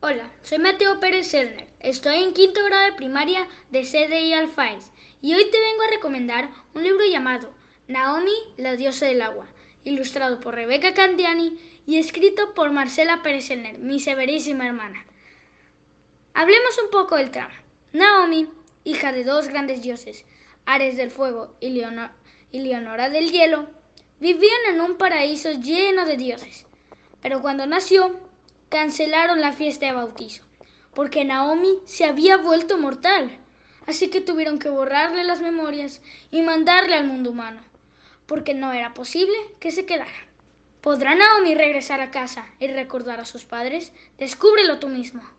Hola, soy Mateo Pérez Serner. Estoy en quinto grado de primaria de CDI Alfaes y hoy te vengo a recomendar un libro llamado Naomi, la diosa del agua, ilustrado por Rebeca Candiani y escrito por Marcela Pérez Serner, mi severísima hermana. Hablemos un poco del trama. Naomi, hija de dos grandes dioses, Ares del fuego y Leonora del hielo, vivían en un paraíso lleno de dioses. Pero cuando nació, cancelaron la fiesta de bautizo, porque Naomi se había vuelto mortal. Así que tuvieron que borrarle las memorias y mandarle al mundo humano, porque no era posible que se quedara. ¿Podrá Naomi regresar a casa y recordar a sus padres? Descúbrelo tú mismo.